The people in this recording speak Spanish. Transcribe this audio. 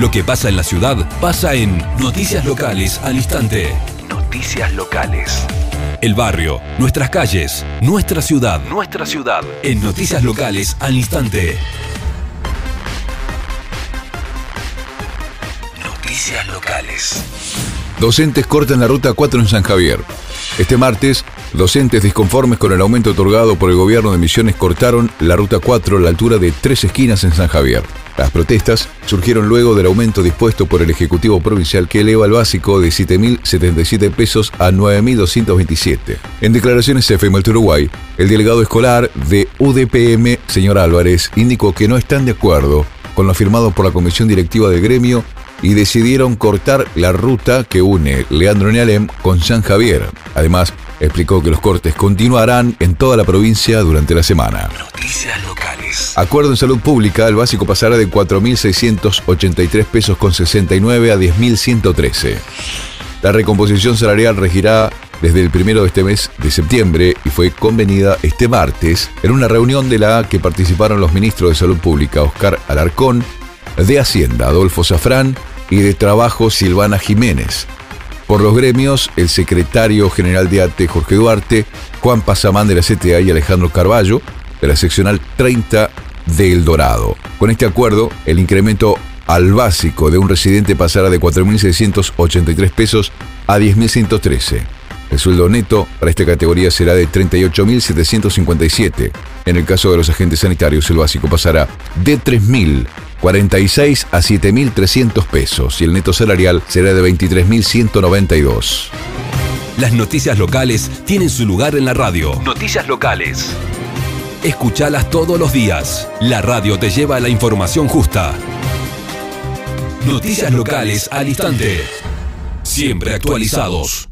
Lo que pasa en la ciudad pasa en Noticias Locales al instante. Noticias Locales. El barrio, nuestras calles, nuestra ciudad. Nuestra ciudad. En Noticias Locales al instante. Noticias Locales. Docentes cortan la ruta 4 en San Javier. Este martes, docentes disconformes con el aumento otorgado por el gobierno de Misiones cortaron la ruta 4 a la altura de tres esquinas en San Javier. Las protestas surgieron luego del aumento dispuesto por el Ejecutivo Provincial que eleva el básico de 7.077 pesos a 9.227. En declaraciones a FEMALT Uruguay, el delegado escolar de UDPM, señor Álvarez, indicó que no están de acuerdo con lo afirmado por la Comisión Directiva del Gremio y decidieron cortar la ruta que une Leandro Nialem con San Javier. Además, explicó que los cortes continuarán en toda la provincia durante la semana. Noticias Locales. Acuerdo en salud pública, el básico pasará de 4.683 pesos con 69 a 10.113. La recomposición salarial regirá desde el primero de este mes de septiembre y fue convenida este martes en una reunión de la que participaron los ministros de Salud Pública Oscar Alarcón, de Hacienda Adolfo Zafrán y de Trabajo Silvana Jiménez. Por los gremios, el secretario general de ATE Jorge Duarte, Juan Pasamán de la CTA y Alejandro Carballo de la seccional 30 de El Dorado. Con este acuerdo, el incremento al básico de un residente pasará de 4.683 pesos a 10.113. El sueldo neto para esta categoría será de 38.757. En el caso de los agentes sanitarios, el básico pasará de 3.046 a 7.300 pesos y el neto salarial será de 23.192. Las noticias locales tienen su lugar en la radio. Noticias Locales. Escuchalas todos los días. La radio te lleva a la información justa. Noticias Locales al instante. Siempre actualizados.